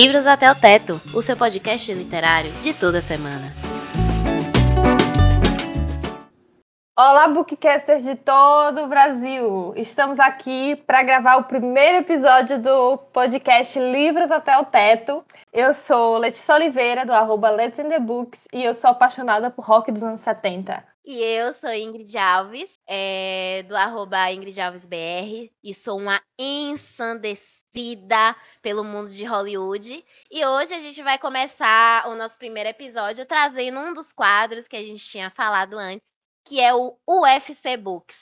Livros até o Teto, o seu podcast literário de toda semana. Olá, bookcasters de todo o Brasil! Estamos aqui para gravar o primeiro episódio do podcast Livros até o Teto. Eu sou Letícia Oliveira, do arroba Let's in the Books, e eu sou apaixonada por rock dos anos 70. E eu sou Ingrid Alves, é, do arroba Ingrid Alves BR, e sou uma ensandecida pelo mundo de Hollywood. E hoje a gente vai começar o nosso primeiro episódio trazendo um dos quadros que a gente tinha falado antes, que é o UFC Books.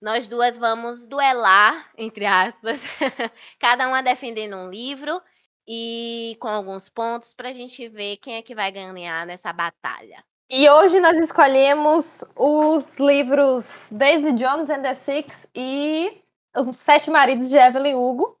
Nós duas vamos duelar, entre aspas, cada uma defendendo um livro e com alguns pontos para a gente ver quem é que vai ganhar nessa batalha. E hoje nós escolhemos os livros Daisy Jones and the Six e os Sete Maridos de Evelyn Hugo,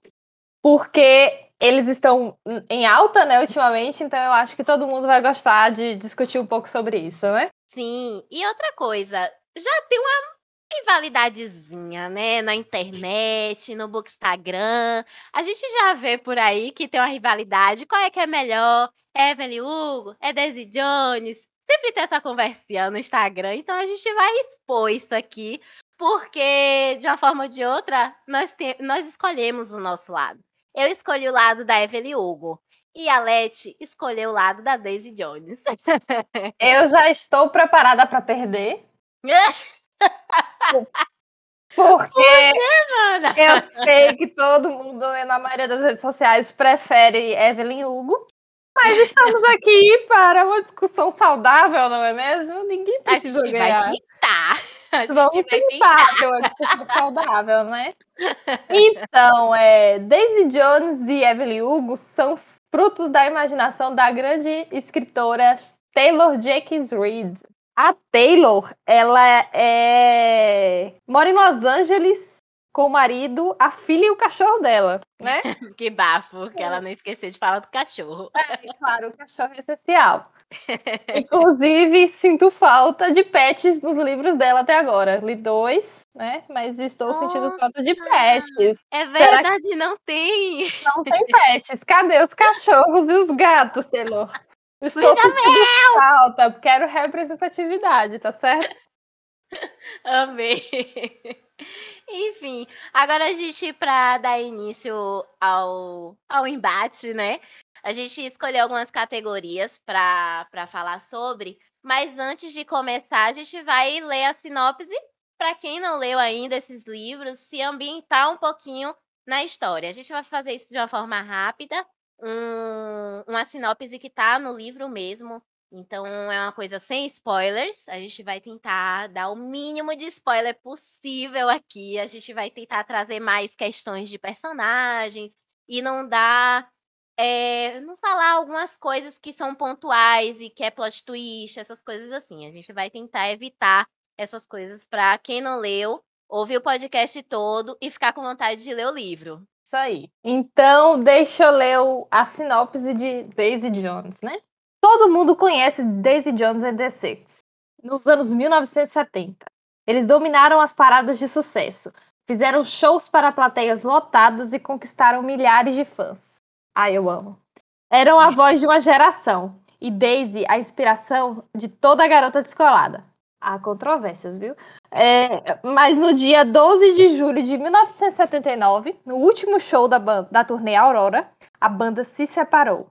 porque eles estão em alta, né, ultimamente, então eu acho que todo mundo vai gostar de discutir um pouco sobre isso, né? Sim, e outra coisa, já tem uma rivalidadezinha, né, na internet, no Bookstagram. A gente já vê por aí que tem uma rivalidade. Qual é que é melhor? É Evelyn Hugo? É Daisy Jones? Sempre tem essa conversinha no Instagram, então a gente vai expor isso aqui porque, de uma forma ou de outra, nós, te... nós escolhemos o nosso lado. Eu escolhi o lado da Evelyn Hugo. E a Leti escolheu o lado da Daisy Jones. Eu já estou preparada para perder. Porque Por quê, eu sei que todo mundo, na maioria das redes sociais, prefere Evelyn Hugo. Mas estamos aqui para uma discussão saudável, não é mesmo? Ninguém precisa ganhar. Tentar. Vamos tentar ter uma discussão saudável, né? Então, é, Daisy Jones e Evelyn Hugo são frutos da imaginação da grande escritora Taylor Jenkins Reid. A Taylor, ela é mora em Los Angeles com o marido, a filha e o cachorro dela, né? que bafo, que ela não esqueceu de falar do cachorro. É, claro, o cachorro é essencial. Inclusive, sinto falta de pets nos livros dela até agora. Li dois, né? Mas estou Nossa, sentindo falta de pets. É verdade, que... não tem. Não tem pets. Cadê os cachorros e os gatos, Taylor? Estou sentindo falta, quero representatividade, tá certo? Amei. Enfim, agora a gente, para dar início ao, ao embate, né? A gente escolheu algumas categorias para falar sobre, mas antes de começar, a gente vai ler a sinopse para quem não leu ainda esses livros, se ambientar um pouquinho na história. A gente vai fazer isso de uma forma rápida, um, uma sinopse que está no livro mesmo. Então é uma coisa sem spoilers. A gente vai tentar dar o mínimo de spoiler possível aqui. A gente vai tentar trazer mais questões de personagens e não dar é, não falar algumas coisas que são pontuais e que é plot twist, essas coisas assim. A gente vai tentar evitar essas coisas para quem não leu, ouvir o podcast todo e ficar com vontade de ler o livro. Isso aí. Então, deixa eu ler a sinopse de Daisy Jones, né? Todo mundo conhece Daisy Jones and the Six. Nos anos 1970, eles dominaram as paradas de sucesso, fizeram shows para plateias lotadas e conquistaram milhares de fãs. Ai, eu amo. Eram a voz de uma geração. E Daisy, a inspiração de toda garota descolada. Há controvérsias, viu? É, mas no dia 12 de julho de 1979, no último show da, banda, da turnê Aurora, a banda se separou.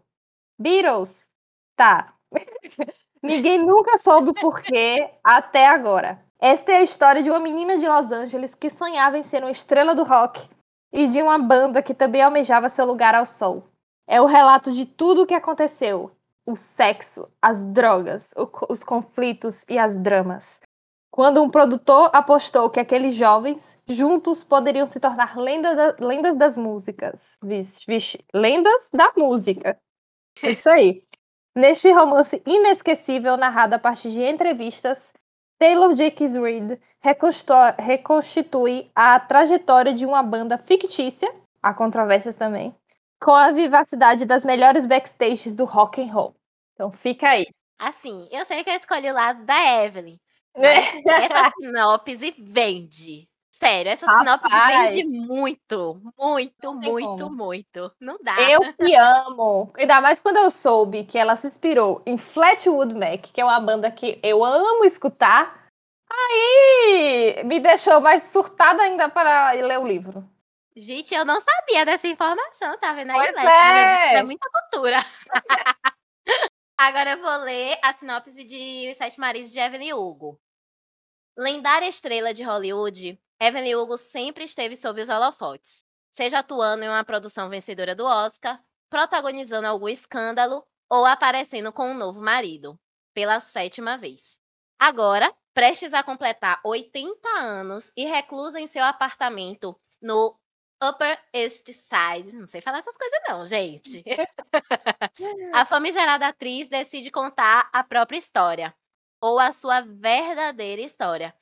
Beatles? Tá. Ninguém nunca soube o porquê até agora. Esta é a história de uma menina de Los Angeles que sonhava em ser uma estrela do rock e de uma banda que também almejava seu lugar ao sol. É o relato de tudo o que aconteceu: o sexo, as drogas, o, os conflitos e as dramas. Quando um produtor apostou que aqueles jovens juntos poderiam se tornar lenda da, lendas das músicas. Vixe, lendas da música. É isso aí. Neste romance inesquecível, narrado a partir de entrevistas, Taylor Jenkins Reid reconstitui a trajetória de uma banda fictícia, há controvérsias também, com a vivacidade das melhores backstages do rock and roll. Então fica aí. Assim, eu sei que eu escolhi o lado da Evelyn. Essa sinopse vende. Sério, essa sinopse Rapaz. vende muito, muito, muito, como. muito. Não dá. Eu que amo. Ainda mais quando eu soube que ela se inspirou em Flatwood Mac, que é uma banda que eu amo escutar. Aí me deixou mais surtada ainda para ler o livro. Gente, eu não sabia dessa informação, tá vendo aí, Pois é. É muita cultura. Agora eu vou ler a sinopse de Os Sete Maridos de Evelyn Hugo. Lendária estrela de Hollywood, Evelyn Hugo sempre esteve sob os holofotes, seja atuando em uma produção vencedora do Oscar, protagonizando algum escândalo ou aparecendo com um novo marido, pela sétima vez. Agora, prestes a completar 80 anos e reclusa em seu apartamento no Upper East Side. Não sei falar essas coisas, não, gente. a famigerada atriz decide contar a própria história, ou a sua verdadeira história,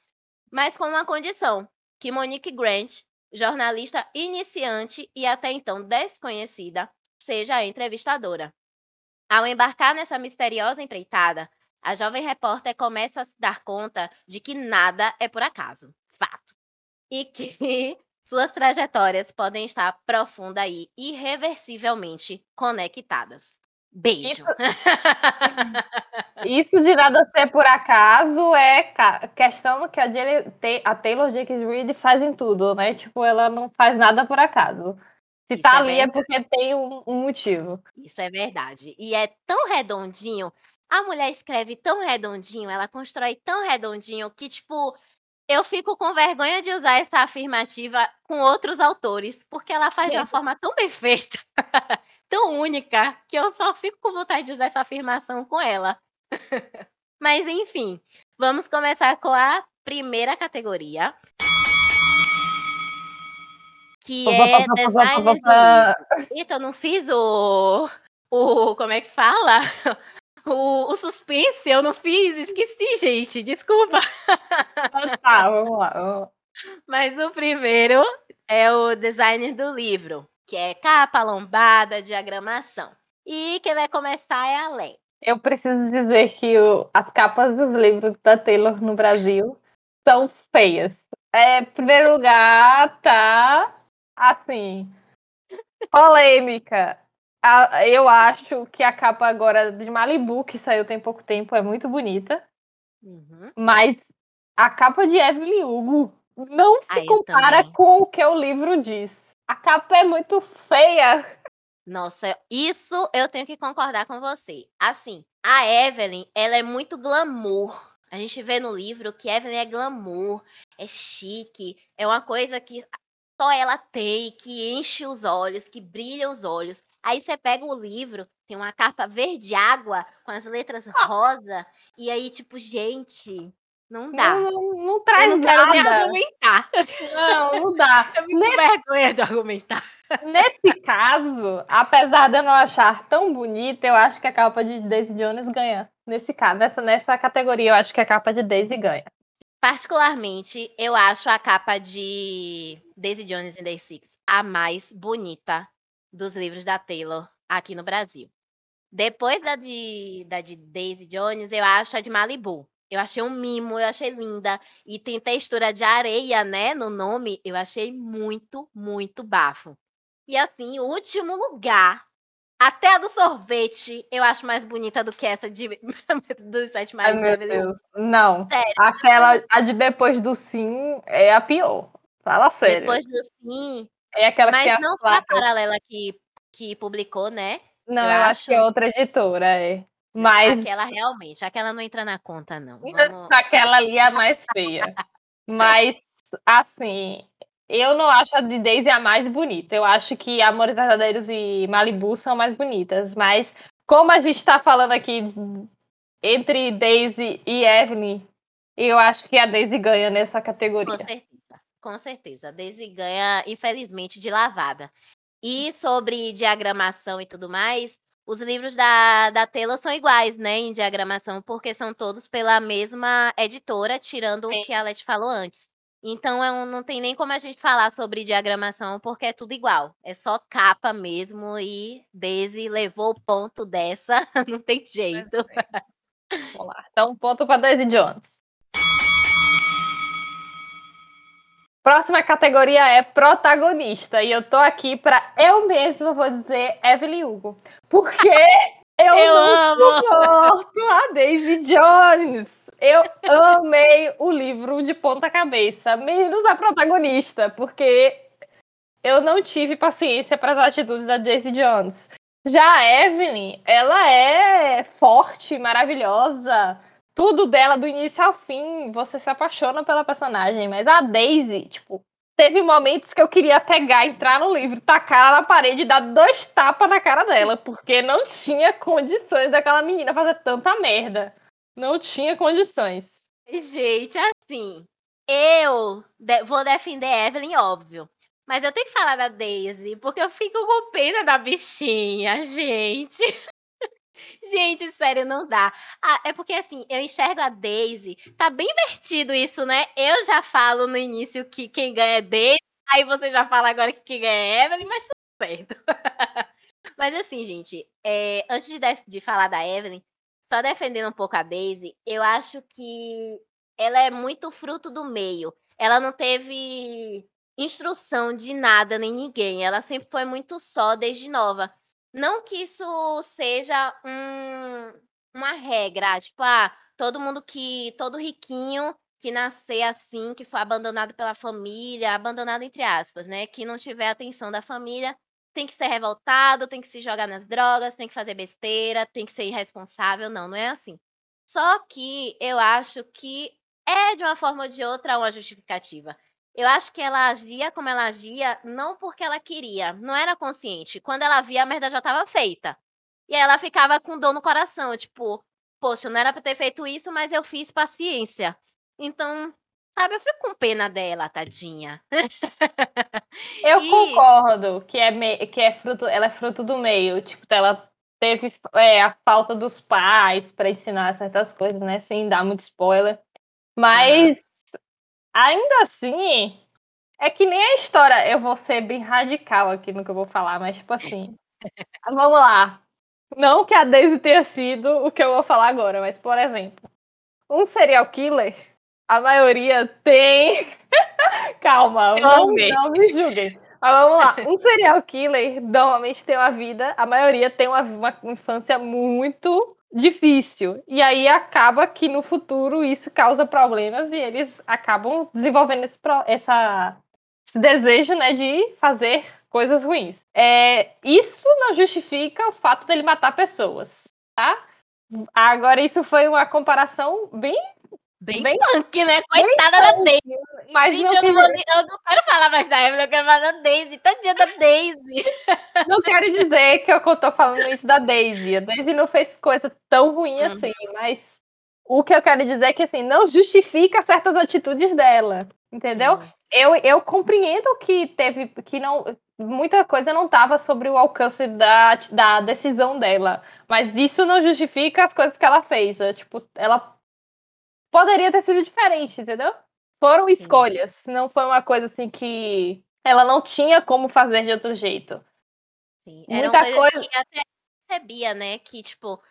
mas com uma condição: que Monique Grant, jornalista iniciante e até então desconhecida, seja a entrevistadora. Ao embarcar nessa misteriosa empreitada, a jovem repórter começa a se dar conta de que nada é por acaso, fato, e que suas trajetórias podem estar profunda e irreversivelmente conectadas. Beijo. Isso de nada ser por acaso é questão que a, a Taylor Jenkins Reid faz em tudo, né? Tipo, ela não faz nada por acaso. Se Isso tá é ali é verdade. porque tem um, um motivo. Isso é verdade. E é tão redondinho. A mulher escreve tão redondinho, ela constrói tão redondinho que, tipo, eu fico com vergonha de usar essa afirmativa com outros autores, porque ela faz de uma forma tão bem feita, tão única, que eu só fico com vontade de usar essa afirmação com ela. Mas, enfim, vamos começar com a primeira categoria. Que é livro. Eita, eu não fiz o. O. Como é que fala? O, o suspense, eu não fiz, esqueci, gente. Desculpa. Tá, vamos lá. vamos lá. Mas o primeiro é o designer do livro, que é capa, lombada, diagramação. E quem vai começar é a Lé. Eu preciso dizer que o- as capas dos livros da Taylor no Brasil são feias. É, em primeiro lugar, tá assim. Polêmica. A- eu acho que a capa agora de Malibu, que saiu tem pouco tempo, é muito bonita. Uhum. Mas a capa de Evelyn Hugo não se Ah, compara também. com o que o livro diz. A capa é muito feia. Nossa, isso eu tenho que concordar com você. Assim, a Evelyn, ela é muito glamour. A gente vê no livro que Evelyn é glamour, é chique, é uma coisa que só ela tem, que enche os olhos, que brilha os olhos. Aí você pega o livro, tem uma capa verde água com as letras rosa, e aí tipo, gente, não dá. Não, não, não Eu traz não quero nem nada. argumentar. Não, não dá. Eu fico Nesse- vergonha de argumentar. Nesse caso, apesar de eu não achar tão bonita, eu acho que a capa de Daisy Jones ganha. Nesse caso, nessa, nessa categoria, eu acho que a capa de Daisy ganha. Particularmente, eu acho a capa de Daisy Jones and the Six a mais bonita dos livros da Taylor aqui no Brasil. Depois da de, da de Daisy Jones, eu acho a de Malibu. Eu achei um mimo, eu achei linda. E tem textura de areia, né, no nome. Eu achei muito, muito bafo. E assim, último lugar, até a do sorvete, eu acho mais bonita do que essa de dos Sete Ai, Maridos de meu. Deus. Não. Sério. Aquela, a de depois do sim é a pior. Fala sério. Depois do sim, É aquela que Mas as não foi a paralela que, que publicou, né? Não, eu eu, acho acho. que é outra editora, é. Mas Aquela realmente, aquela não entra na conta, não. Vamos... aquela ali é a mais feia. Mas, assim, eu não acho a de Daisy a mais bonita. Eu acho que Amores Verdadeiros e Malibu são mais bonitas. Mas, como a gente tá falando aqui entre Daisy e Evelyn, eu acho que a Daisy ganha nessa Com categoria. certeza, com certeza. A Daisy ganha, infelizmente, de lavada. E sobre diagramação e tudo mais, os livros da, da Taylor são iguais, né, em diagramação, porque são todos pela mesma editora, tirando Sim. o que a Leti falou antes. Então, é não tem nem como a gente falar sobre diagramação, porque é tudo igual. É só capa mesmo, e Daisy levou o ponto dessa, não tem jeito. Vamos lá. Então, ponto para Daisy Jones. Próxima categoria é protagonista. E eu tô aqui para eu mesma vou dizer Evelyn Hugo. Porque eu, eu não amo. suporto a Daisy Jones. Eu amei o livro de ponta cabeça, menos a protagonista, porque eu não tive paciência para as atitudes da Daisy Jones. Já a Evelyn, ela é forte, maravilhosa. Tudo dela, do início ao fim, você se apaixona pela personagem. Mas a Daisy, tipo, teve momentos que eu queria pegar, entrar no livro, tacar ela na parede e dar dois tapas na cara dela, porque não tinha condições daquela menina fazer tanta merda. Não tinha condições. Gente, assim, eu vou defender Evelyn, óbvio. Mas eu tenho que falar da Daisy, porque eu fico com pena da bichinha, gente. gente, sério, não dá. Ah, é porque assim, eu enxergo a Daisy. Tá bem invertido isso, né? Eu já falo no início que quem ganha é Daisy, aí você já fala agora que quem ganha é Evelyn, mas tudo certo. mas assim, gente, é, antes de, de falar da Evelyn, só defendendo um pouco a Daisy, eu acho que ela é muito fruto do meio. Ela não teve instrução de nada nem ninguém. Ela sempre foi muito só desde nova. Não que isso seja um, uma regra, tipo, ah, todo mundo que, todo riquinho que nascer assim, que foi abandonado pela família, abandonado entre aspas, né, que não tiver atenção da família, tem que ser revoltado, tem que se jogar nas drogas, tem que fazer besteira, tem que ser irresponsável. Não, não é assim. Só que eu acho que é de uma forma ou de outra uma justificativa. Eu acho que ela agia como ela agia, não porque ela queria, não era consciente. Quando ela via, a merda já estava feita. E aí ela ficava com dor no coração, tipo, poxa, não era pra ter feito isso, mas eu fiz paciência. Então, sabe, eu fico com pena dela, tadinha. Eu e... concordo que é, me... que é fruto, ela é fruto do meio. Tipo, ela teve é, a falta dos pais para ensinar certas coisas, né? Sem dar muito spoiler. Mas Ainda assim, é que nem a história. Eu vou ser bem radical aqui no que eu vou falar, mas tipo assim. vamos lá. Não que a Daisy tenha sido o que eu vou falar agora, mas por exemplo, um serial killer, a maioria tem. Calma, não, não me julguem. Mas vamos lá. Um serial killer normalmente tem uma vida, a maioria tem uma, uma infância muito difícil. E aí acaba que no futuro isso causa problemas e eles acabam desenvolvendo esse, essa, esse desejo né, de fazer coisas ruins. É, isso não justifica o fato dele matar pessoas, tá? Agora, isso foi uma comparação bem Bem, bem punk, né? Coitada da Daisy. Mas Gente, eu, não vou, eu não quero falar mais da Evelyn, eu quero falar da Daisy. Tadinha da Daisy. Não quero dizer que eu tô falando isso da Daisy. A Daisy não fez coisa tão ruim uhum. assim, mas o que eu quero dizer é que assim, não justifica certas atitudes dela. Entendeu? Eu, eu compreendo que teve. que não. Muita coisa não estava sobre o alcance da, da decisão dela. Mas isso não justifica as coisas que ela fez. É, tipo, ela poderia ter sido diferente, entendeu? Foram escolhas, Sim. não foi uma coisa assim que ela não tinha como fazer de outro jeito. Sim, Muita coisa que até percebia, né, que tipo,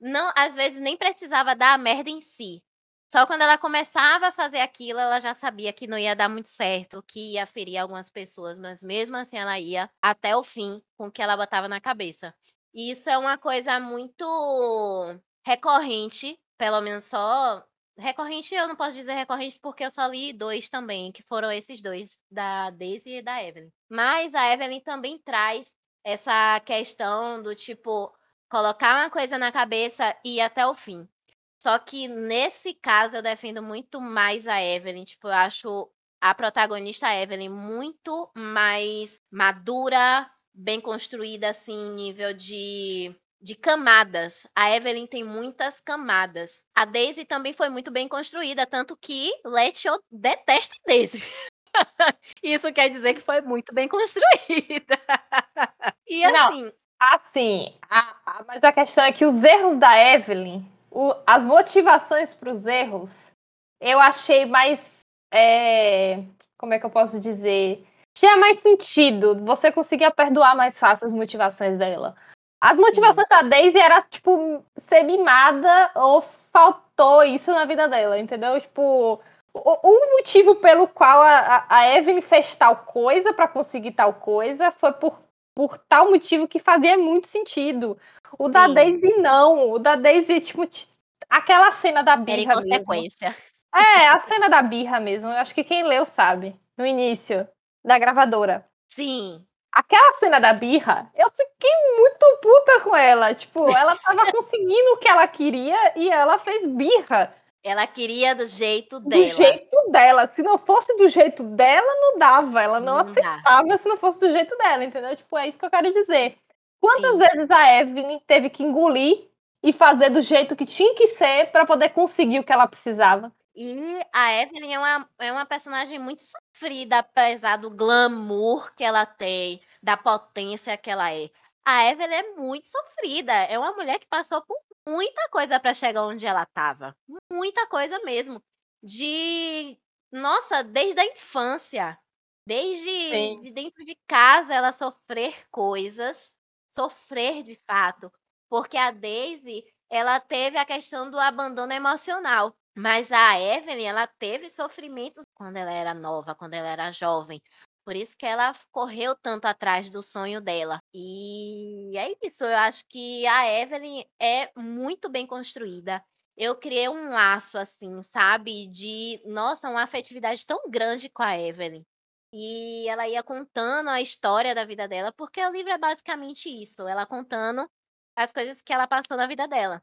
não, às vezes nem precisava dar a merda em si. Só quando ela começava a fazer aquilo, ela já sabia que não ia dar muito certo, que ia ferir algumas pessoas, mas mesmo assim ela ia até o fim com o que ela botava na cabeça. E isso é uma coisa muito recorrente, pelo menos só Recorrente, eu não posso dizer recorrente porque eu só li dois também, que foram esses dois, da Daisy e da Evelyn. Mas a Evelyn também traz essa questão do tipo, colocar uma coisa na cabeça e ir até o fim. Só que nesse caso eu defendo muito mais a Evelyn. Tipo, eu acho a protagonista Evelyn muito mais madura, bem construída, assim, nível de de camadas. A Evelyn tem muitas camadas. A Daisy também foi muito bem construída, tanto que Letio detesta a Daisy. Isso quer dizer que foi muito bem construída. e assim. Não, assim, a, a, mas a questão é que os erros da Evelyn, o, as motivações para os erros, eu achei mais. É, como é que eu posso dizer? Tinha mais sentido. Você conseguia perdoar mais fácil as motivações dela. As motivações da Daisy era, tipo, ser mimada ou faltou isso na vida dela, entendeu? Tipo, o, o motivo pelo qual a, a Evelyn fez tal coisa para conseguir tal coisa foi por, por tal motivo que fazia muito sentido. O da Sim. Daisy não. O da Daisy, tipo, aquela cena da Era birra mesmo. consequência. É, a cena da birra mesmo. Eu acho que quem leu sabe. No início da gravadora. Sim. Aquela cena da birra, eu fiquei muito puta com ela. Tipo, ela tava conseguindo o que ela queria e ela fez birra Ela queria do jeito do dela. jeito dela. Se não fosse do jeito dela, não dava. Ela não, Não dá. aceitava se não fosse do jeito dela, entendeu? Tipo, é isso que eu quero dizer. Quantas Sim. vezes a Evelyn teve que engolir e fazer do jeito que tinha que ser pra poder conseguir o que ela precisava? E a Evelyn é uma, é uma personagem muito sofrida, apesar do glamour que ela tem, da potência que ela é. A Evelyn é muito sofrida. É uma mulher que passou por muita coisa para chegar onde ela estava. Muita coisa mesmo. De. Nossa, desde a infância. Desde de dentro de casa ela sofrer coisas. Sofrer de fato. Porque a Daisy, ela teve a questão do abandono emocional. Mas a Evelyn, ela teve sofrimento quando ela era nova, quando ela era jovem. Por isso que ela correu tanto atrás do sonho dela. E é isso, eu acho que a Evelyn é muito bem construída. Eu criei um laço, assim, sabe? De, nossa, uma afetividade tão grande com a Evelyn. E ela ia contando a história da vida dela, porque o livro é basicamente isso, ela contando as coisas que ela passou na vida dela.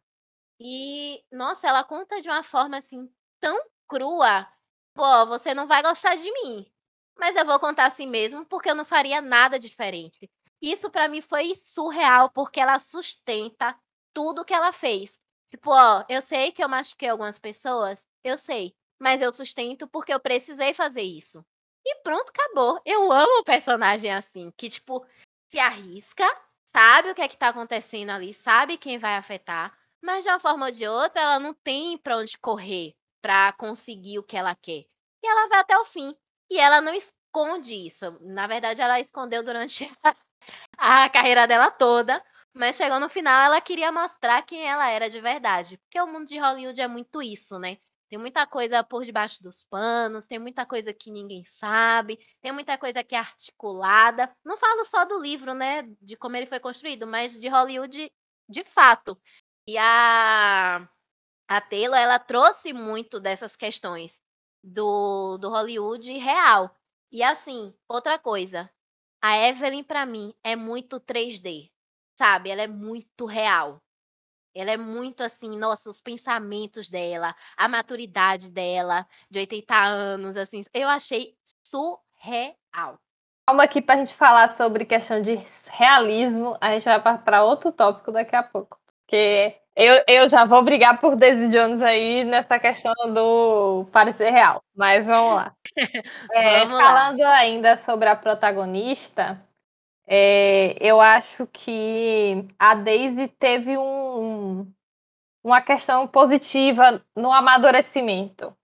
E, nossa, ela conta de uma forma assim tão crua. Pô, você não vai gostar de mim, mas eu vou contar assim mesmo, porque eu não faria nada diferente. Isso pra mim foi surreal, porque ela sustenta tudo que ela fez. Tipo, ó, eu sei que eu machuquei algumas pessoas, eu sei, mas eu sustento porque eu precisei fazer isso. E pronto, acabou. Eu amo personagem assim, que tipo se arrisca, sabe o que é que tá acontecendo ali, sabe quem vai afetar, mas de uma forma ou de outra ela não tem pra onde correr pra conseguir o que ela quer. E ela vai até o fim. E ela não esconde isso. Na verdade, ela escondeu durante a carreira dela toda. Mas chegou no final, ela queria mostrar quem ela era de verdade. Porque o mundo de Hollywood é muito isso, né? Tem muita coisa por debaixo dos panos, tem muita coisa que ninguém sabe, tem muita coisa que é articulada. Não falo só do livro, né? De como ele foi construído, mas de Hollywood de fato. E a, a Taylor, ela trouxe muito dessas questões do, do Hollywood real. E assim, outra coisa, a Evelyn pra mim é muito 3D, sabe? Ela é muito real. Ela é muito assim, nossa, os pensamentos dela, a maturidade dela, de 80 anos, assim, eu achei surreal. Calma aqui pra gente falar sobre questão de realismo. A gente vai para outro tópico daqui a pouco. Porque eu, eu já vou brigar por Daisy Jones aí nessa questão do parecer real. Mas vamos lá. É, Vamos lá. falando ainda sobre a protagonista, é, eu acho que a Daisy teve um, uma questão positiva no amadurecimento.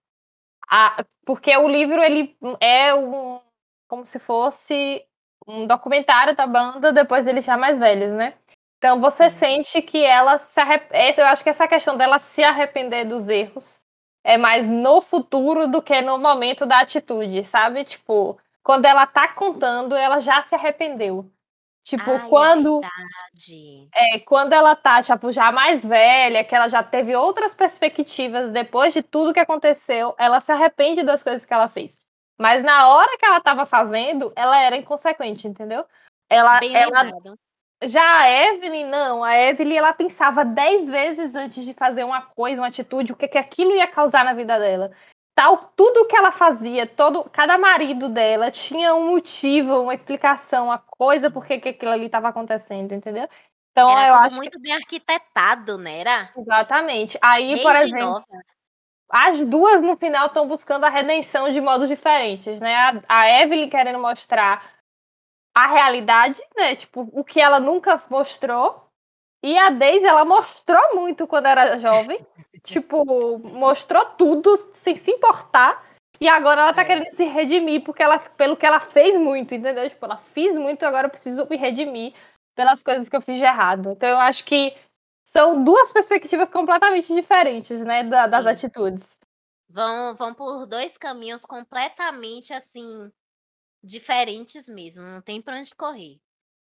A- porque o livro ele é um, como se fosse um documentário da banda depois deles já mais velhos, né? Então você Sim. sente que ela se arrepende. Eu acho que essa questão dela se arrepender dos erros é mais no futuro do que no momento da atitude, sabe? Tipo, quando ela tá contando, ela já se arrependeu. Tipo, Ai, quando é verdade. é, quando ela tá, tipo, já mais velha, que ela já teve outras perspectivas depois de tudo que aconteceu, ela se arrepende das coisas que ela fez. Mas na hora que ela tava fazendo, ela era inconsequente, entendeu? Ela, Bem ela lembrado. Já a Evelyn, não. A Evelyn, ela pensava dez vezes antes de fazer uma coisa, uma atitude, o que, que aquilo ia causar na vida dela. Tal, tudo que ela fazia, todo, cada marido dela tinha um motivo, uma explicação, uma coisa por que que aquilo ali estava acontecendo, entendeu? Então, Era eu acho que muito bem arquitetado, né? Era? exatamente. Aí, por Desde exemplo, nova. as duas no final estão buscando a redenção de modos diferentes, né? A, a Evelyn querendo mostrar a realidade, né? Tipo, o que ela nunca mostrou. E a Daisy, ela mostrou muito quando era jovem. tipo, mostrou tudo sem se importar. E agora ela tá É. querendo se redimir porque ela, pelo que ela fez muito, entendeu? Tipo, ela fez muito, agora eu preciso me redimir pelas coisas que eu fiz de errado. Então eu acho que são duas perspectivas completamente diferentes, né, da, das Sim. atitudes. Vão, vão por dois caminhos completamente assim diferentes mesmo, não tem pra onde correr.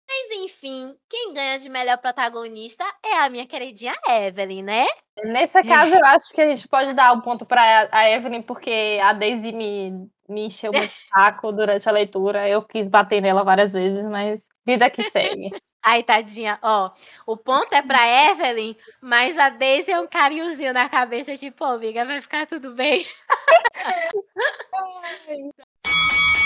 Mas enfim, quem ganha de melhor protagonista é a minha queridinha Evelyn, né? Nesse caso, eu acho que a gente pode dar um ponto para a Evelyn, porque a Daisy me, me encheu muito saco durante a leitura. Eu quis bater nela várias vezes, mas vida que segue. Ai, tadinha, ó. O ponto é pra Evelyn, mas a Daisy é um carinhozinho na cabeça, tipo, amiga, vai ficar tudo bem.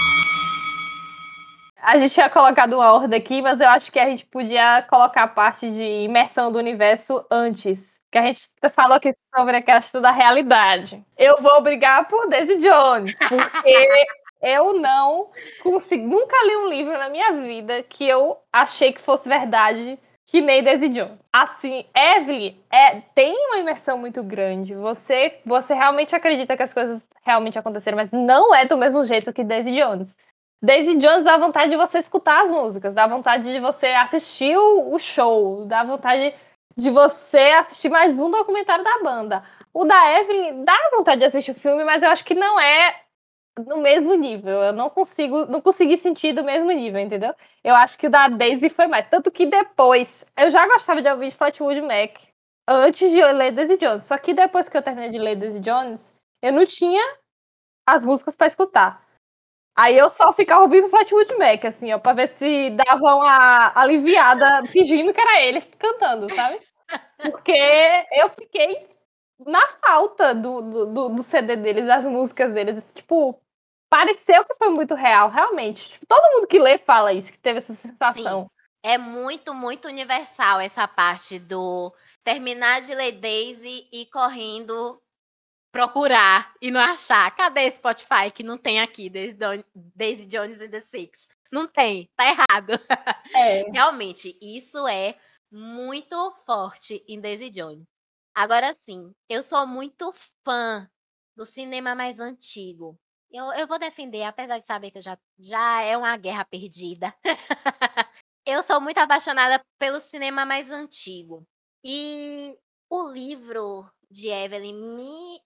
A gente tinha colocado uma ordem aqui, mas eu acho que a gente podia colocar a parte de imersão do universo antes. Que a gente falou aqui sobre a questão da realidade. Eu vou brigar por Daisy Jones, porque eu não consigo. Nunca li um livro na minha vida que eu achei que fosse verdade que nem Daisy Jones. Assim, Evelyn é, tem uma imersão muito grande. Você, você realmente acredita que as coisas realmente aconteceram, mas não é do mesmo jeito que Daisy Jones. Daisy Jones dá vontade de você escutar as músicas, dá vontade de você assistir o, show, dá vontade de você assistir mais um documentário da banda. O da Evelyn dá vontade de assistir o filme, mas eu acho que não é no mesmo nível. Eu não consigo, não consegui sentir do mesmo nível, entendeu? Eu acho que o da Daisy foi mais. Tanto que depois, eu já gostava de ouvir Fleetwood Mac antes de ler Daisy Jones. Só que depois que eu terminei de ler Daisy Jones, eu não tinha as músicas para escutar. Aí eu só ficava ouvindo Flatwood Mac, assim, ó, pra ver se dava uma aliviada, fingindo que era eles cantando, sabe? Porque eu fiquei na falta do, do, do CD deles, das músicas deles. Tipo, pareceu que foi muito real, realmente. Tipo, todo mundo que lê fala isso, que teve essa sensação. Sim. É muito, muito universal essa parte do terminar de ler Daisy e correndo procurar e não achar. Cadê Spotify que não tem aqui Daisy Jones and the Six? Não tem, tá errado. É. Realmente, isso é muito forte em Daisy Jones. Agora sim, eu sou muito fã do cinema mais antigo. Eu, eu vou defender, apesar de saber que já, já é uma guerra perdida. eu sou muito apaixonada pelo cinema mais antigo. E o livro de Evelyn me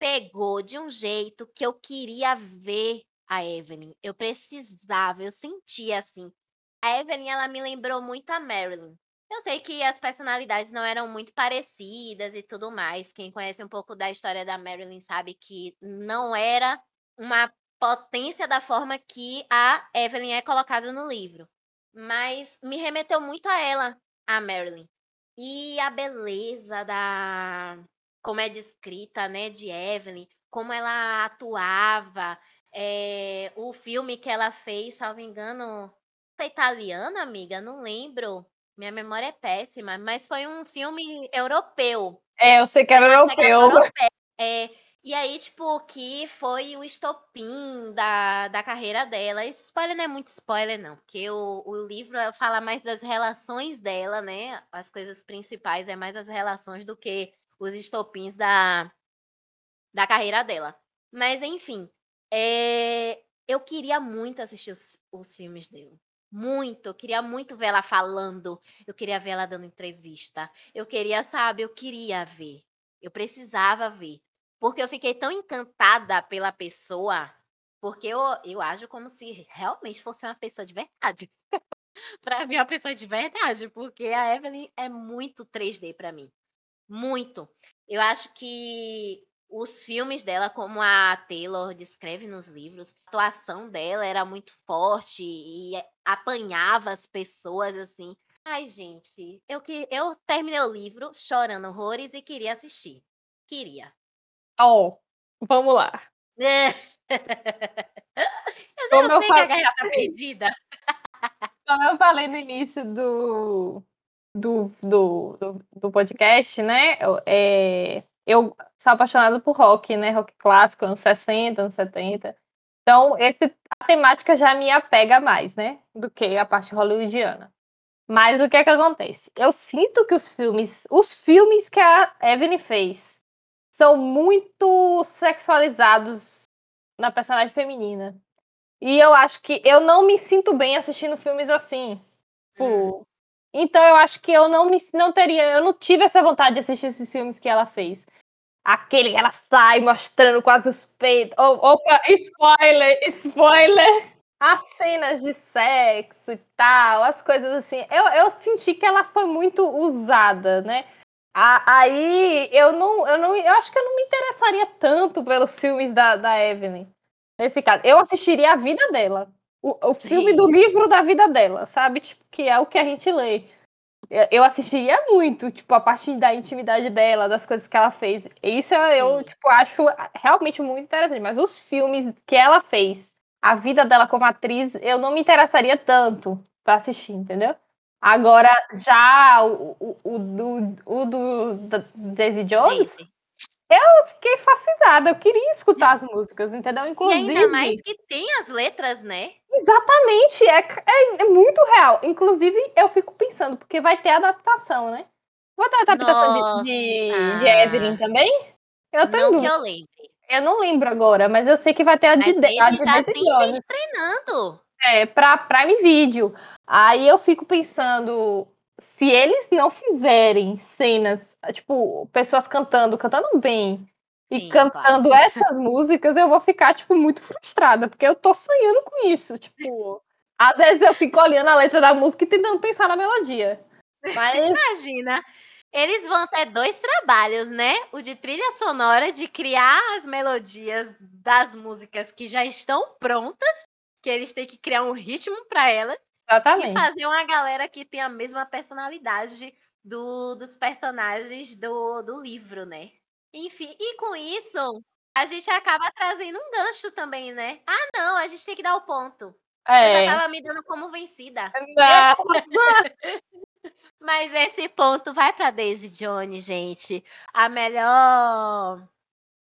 pegou de um jeito que eu queria ver a Evelyn. Eu precisava, eu sentia assim. A Evelyn, ela me lembrou muito a Marilyn. Eu sei que as personalidades não eram muito parecidas e tudo mais. Quem conhece um pouco da história da Marilyn sabe que não era uma potência da forma que a Evelyn é colocada no livro. Mas me remeteu muito a ela, a Marilyn. E a beleza da, como é descrita, né, de Evelyn, como ela atuava, é, o filme que ela fez, salvo engano, foi italiano, amiga? Não lembro. Minha memória é péssima, mas foi um filme europeu. É, eu sei que era europeu. europeu. É, e aí, tipo, que foi o estopim da, da carreira dela. Esse spoiler não é muito spoiler, não, porque o, o livro fala mais das relações dela, né? As coisas principais é mais as relações do que os estopins da, da carreira dela. Mas, enfim, é, eu queria muito assistir os, os filmes dele. Muito, eu queria muito ver ela falando, eu queria ver ela dando entrevista, eu queria, sabe, eu queria ver, eu precisava ver, porque eu fiquei tão encantada pela pessoa, porque eu, eu ajo como se realmente fosse uma pessoa de verdade. para mim, é uma pessoa de verdade, porque a Evelyn é muito 3D para mim. Muito. Eu acho que os filmes dela, como a Taylor descreve nos livros, a atuação dela era muito forte e apanhava as pessoas assim. Ai, gente, eu que eu terminei o livro chorando horrores e queria assistir. Queria. Oh, vamos lá. eu já Como sei eu que a garrafa tá perdida. Como eu falei no início do, do, do, do, do podcast, né? É, eu sou apaixonada por rock, né? Rock clássico, anos 60, anos 70. Então, esse, a temática já me apega mais, né? Do que a parte hollywoodiana. Mas o que é que acontece? Eu sinto que os filmes, os filmes que a Evelyn fez, são muito sexualizados na personagem feminina. E eu acho que eu não me sinto bem assistindo filmes assim. Tipo, Então eu acho que eu não me não teria, eu não tive essa vontade de assistir esses filmes que ela fez. Aquele que ela sai mostrando quase os peitos. Opa, spoiler, spoiler! As cenas de sexo e tal, as coisas assim. Eu, eu senti que ela foi muito usada, né? Aí eu não, eu não. Eu acho que eu não me interessaria tanto pelos filmes da, da Evelyn. Nesse caso. Eu assistiria a vida dela. O, o filme do livro da vida dela, sabe? Tipo, que é o que a gente lê. Eu assistiria muito, tipo, a partir da intimidade dela, das coisas que ela fez. Isso eu, Sim. tipo, acho realmente muito interessante. Mas os filmes que ela fez, a vida dela como atriz, eu não me interessaria tanto para assistir, entendeu? Agora, já o, o, o do, o do Daisy Jones, Daisy. eu fiquei fascinada, eu queria escutar as músicas, entendeu? Inclusive. E ainda mais que tem as letras, né? Exatamente, é, é, é, muito real. Inclusive, eu fico pensando, porque vai ter adaptação, né? Vai ter adaptação Nossa. de, de, de Evelyn também? Eu tô não que eu lembre. Eu não lembro agora, mas eu sei que vai ter a de, mas a de tem gente treinando. É, pra Prime Video. Aí eu fico pensando, se eles não fizerem cenas, tipo, pessoas cantando, cantando bem, e Sim, cantando claro. essas músicas, eu vou ficar, tipo, muito frustrada, porque eu tô sonhando com isso. Tipo, às vezes eu fico olhando a letra da música e tentando pensar na melodia. Mas... Imagina, eles vão ter dois trabalhos, né? O de trilha sonora, de criar as melodias das músicas que já estão prontas, que eles têm que criar um ritmo para elas. Exatamente. E fazer uma galera que tem a mesma personalidade do, dos personagens do, do livro, né? Enfim, e com isso, a gente acaba trazendo um gancho também, né? Ah, não, a gente tem que dar o ponto. É. Eu já é. tava me dando como vencida. Mas esse ponto vai para Daisy Jones, gente. A melhor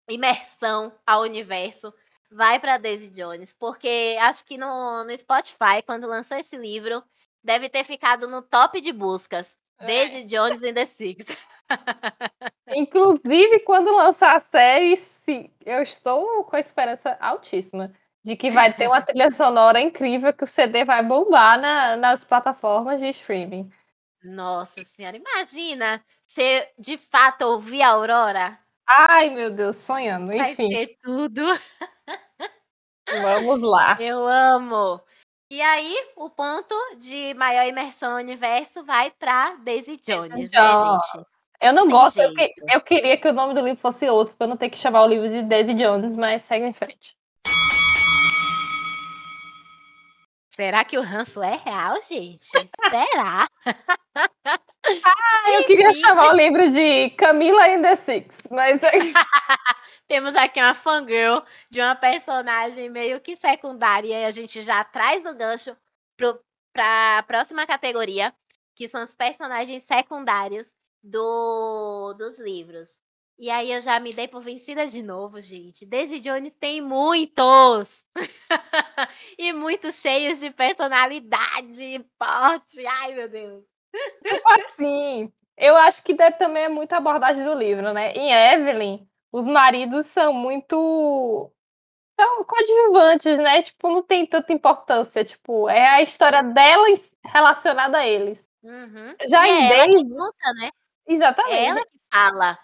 imersão ao universo vai para Daisy Jones, porque acho que no, no Spotify, quando lançou esse livro, deve ter ficado no top de buscas. É. Daisy Jones in the Six. Inclusive, quando lançar a série, sim, eu estou com a esperança altíssima de que vai ter uma trilha sonora incrível que o CD vai bombar na, nas plataformas de streaming. Nossa senhora, imagina você de fato ouvir a Aurora. Ai, meu Deus, sonhando, enfim. Vai ter tudo. Vamos lá. Eu amo. E aí, o ponto de maior imersão no universo vai para Daisy Jones, Daisy né, gente? Eu não Tem gosto, eu, que, eu, queria que o nome do livro fosse outro, para não ter que chamar o livro de Daisy Jones, mas segue em frente. Será que o ranço é real, gente? Será? ah, eu queria chamar o livro de Camila and the Six, mas. É Temos aqui uma fangirl de uma personagem meio que secundária e a gente já traz o gancho para a próxima categoria, que são os personagens secundários do, dos livros. E aí eu já me dei por vencida de novo, gente. Daisy Jones tem muitos! e muitos cheios de personalidade forte. Ai, meu Deus. Tipo assim, eu acho que deve também é muita abordagem do livro, né? Em Evelyn, os maridos são muito são coadjuvantes, né? Tipo, não tem tanta importância. Tipo, é a história dela relacionada a eles. Uhum. Já e em é Daisy... conta, né? Exatamente. É ela que fala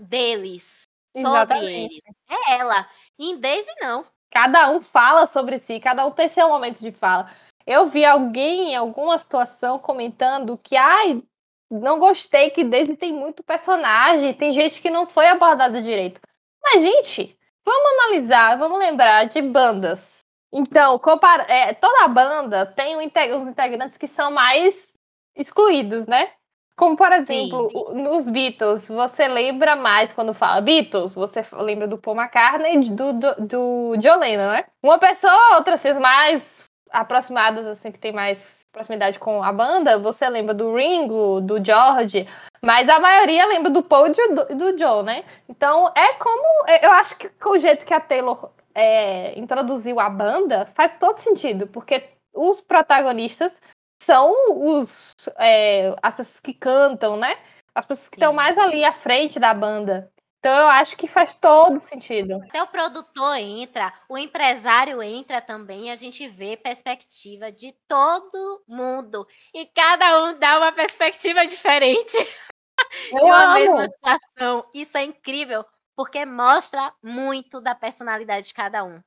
deles, sobre eles. É ela. Em Daisy, não. Cada um fala sobre si, cada um tem seu momento de fala. Eu vi alguém em alguma situação comentando que, ai, não gostei que Daisy tem muito personagem, tem gente que não foi abordada direito. Mas, gente, vamos analisar, vamos lembrar de bandas. Então, compara é, toda banda tem os integrantes que são mais excluídos, né? Como, por exemplo, sim, nos Beatles, você lembra mais quando fala Beatles, você lembra do Paul McCartney e do, do, do John Lennon, né? Uma pessoa ou outra, vocês mais aproximadas, assim, que tem mais proximidade com a banda, você lembra do Ringo, do George, mas a maioria lembra do Paul e do, do John, né? Então, é como... É, eu acho que o jeito que a Taylor é, introduziu a banda faz todo sentido, porque os protagonistas são os, é, as pessoas que cantam, né? As pessoas que estão mais ali à frente da banda. Então eu acho que faz todo sentido. Até o produtor entra, o empresário entra também, a gente vê perspectiva de todo mundo. E cada um dá uma perspectiva diferente Eu de uma amo. mesma situação. Isso é incrível, porque mostra muito da personalidade de cada um.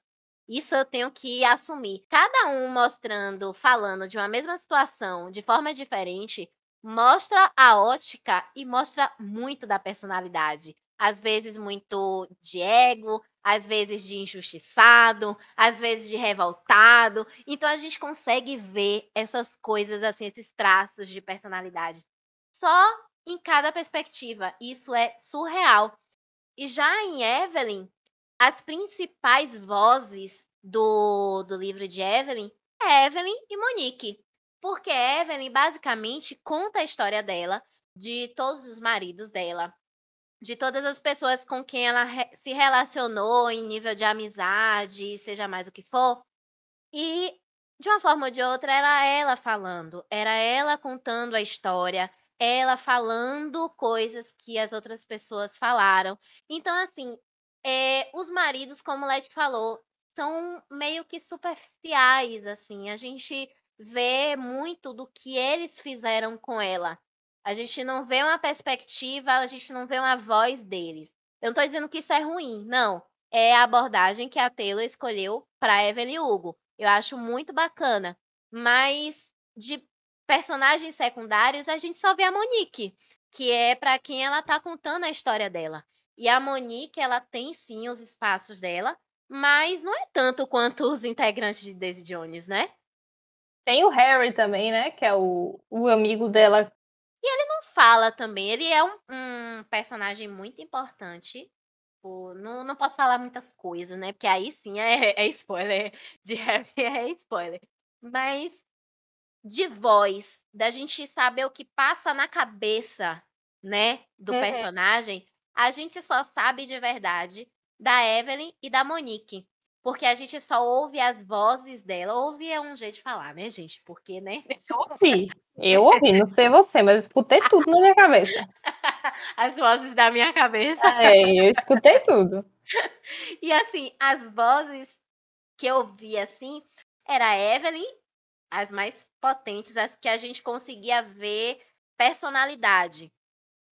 Isso eu tenho que assumir. Cada um mostrando, falando de uma mesma situação de forma diferente, mostra a ótica e mostra muito da personalidade. Às vezes muito de ego, às vezes de injustiçado, às vezes de revoltado. Então a gente consegue ver essas coisas assim, esses traços de personalidade só em cada perspectiva. Isso é surreal. E já em Evelyn, as principais vozes do, do livro de Evelyn é Evelyn e Monique. Porque Evelyn basicamente conta a história dela, de todos os maridos dela, de todas as pessoas com quem ela re- se relacionou em nível de amizade, seja mais o que for. E de uma forma ou de outra era ela falando, era ela contando a história, ela falando coisas que as outras pessoas falaram. Então, assim, é, os maridos, como o Led falou, são meio que superficiais, assim. A gente vê muito do que eles fizeram com ela. A gente não vê uma perspectiva, a gente não vê uma voz deles. Eu não estou dizendo que isso é ruim, não. É a abordagem que a Taylor escolheu para Evelyn Hugo. Eu acho muito bacana. Mas de personagens secundários, a gente só vê a Monique, que é para quem ela está contando a história dela. E a Monique, ela tem sim os espaços dela, mas não é tanto quanto os integrantes de Daisy Jones, né? Tem o Harry também, né? Que é o, o amigo dela. Não fala também. Ele é um, um personagem muito importante. Não, não posso falar muitas coisas, né? Porque aí sim é, é spoiler. De Harry é spoiler. Mas de voz, da gente saber o que passa na cabeça, né? Do Uhum. personagem, a gente só sabe de verdade da Evelyn e da Monique. Porque a gente só ouve as vozes dela. Ouve é um jeito de falar, né, gente? Porque, né? Eu ouvi. Eu ouvi, não sei você, mas escutei tudo na minha cabeça. As vozes da minha cabeça. É, eu escutei tudo. E assim, as vozes que eu vi assim, era a Evelyn, as mais potentes, as que a gente conseguia ver personalidade,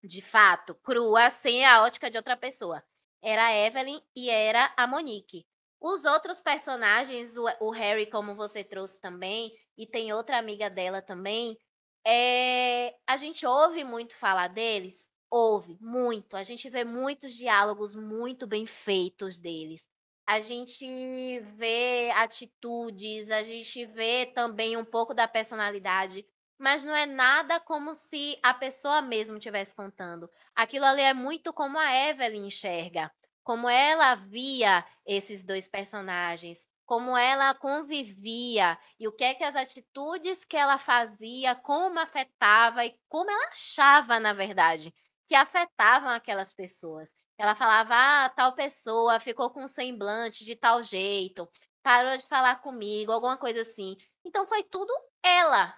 de fato, crua, sem a ótica de outra pessoa. Era a Evelyn e era a Monique. Os outros personagens, o, o Harry, como você trouxe também, e tem outra amiga dela também, é, a gente ouve muito falar deles, Ouve, muito. A gente vê muitos diálogos muito bem feitos deles. A gente vê atitudes, a gente vê também um pouco da personalidade, mas não é nada como se a pessoa mesmo estivesse contando. Aquilo ali é muito como a Evelyn enxerga, como ela via esses dois personagens, como ela convivia e o que é que as atitudes que ela fazia, como afetava e como ela achava, na verdade, que afetavam aquelas pessoas. Ela falava, ah, tal pessoa ficou com semblante de tal jeito, parou de falar comigo, alguma coisa assim. Então foi tudo ela.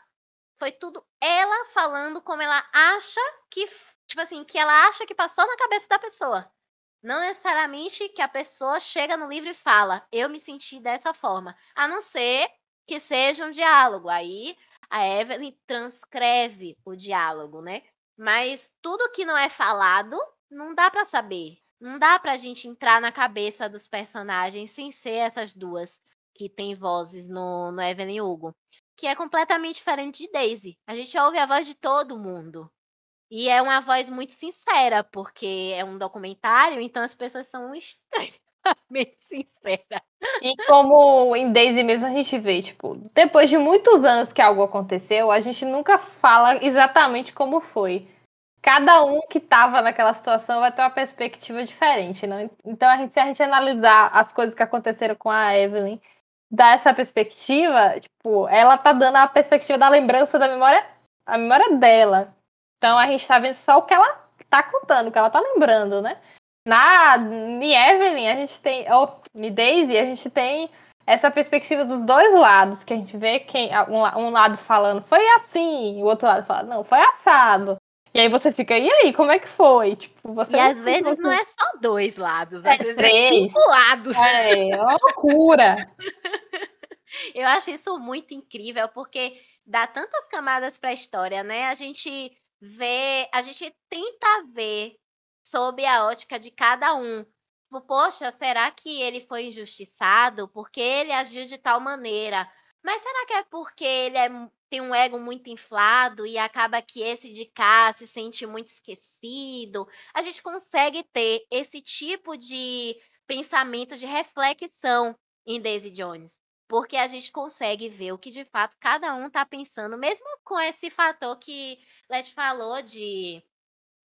Foi tudo ela falando como ela acha que, tipo assim, que ela acha que passou na cabeça da pessoa. Não necessariamente que a pessoa chega no livro e fala, eu me senti dessa forma. A não ser que seja um diálogo. Aí a Evelyn transcreve o diálogo, né? Mas tudo que não é falado, não dá para saber. Não dá pra gente entrar na cabeça dos personagens sem ser essas duas que tem vozes no, no Evelyn Hugo. Que é completamente diferente de Daisy. A gente ouve a voz de todo mundo. E é uma voz muito sincera, porque é um documentário, então as pessoas são extremamente sinceras. E como em Daisy mesmo a gente vê, tipo, depois de muitos anos que algo aconteceu, a gente nunca fala exatamente como foi. Cada um que tava naquela situação vai ter uma perspectiva diferente, né? Então, a gente, se a gente analisar as coisas que aconteceram com a Evelyn, dar essa perspectiva, tipo, ela tá dando a perspectiva da lembrança da memória, a memória dela. Então, a gente tá vendo só o que ela tá contando, o que ela tá lembrando, né? Na Evelyn, a gente tem. Ou em Daisy, a gente tem essa perspectiva dos dois lados, que a gente vê quem um, um lado falando foi assim, o outro lado falando, não, foi assado. E aí você fica, e aí, como é que foi? Tipo, você e às vezes não é só dois lados, É às vezes é três. cinco lados. É, é uma loucura. Eu acho isso muito incrível, porque dá tantas camadas para a história, né? A gente vê, a gente tenta ver sob a ótica de cada um. Tipo, poxa, será que ele foi injustiçado porque ele agiu de tal maneira? Mas será que é porque ele é, tem um ego muito inflado e acaba que esse de cá se sente muito esquecido? A gente consegue ter esse tipo de pensamento de reflexão em Daisy Jones porque a gente consegue ver o que de fato cada um está pensando, mesmo com esse fator que Let falou de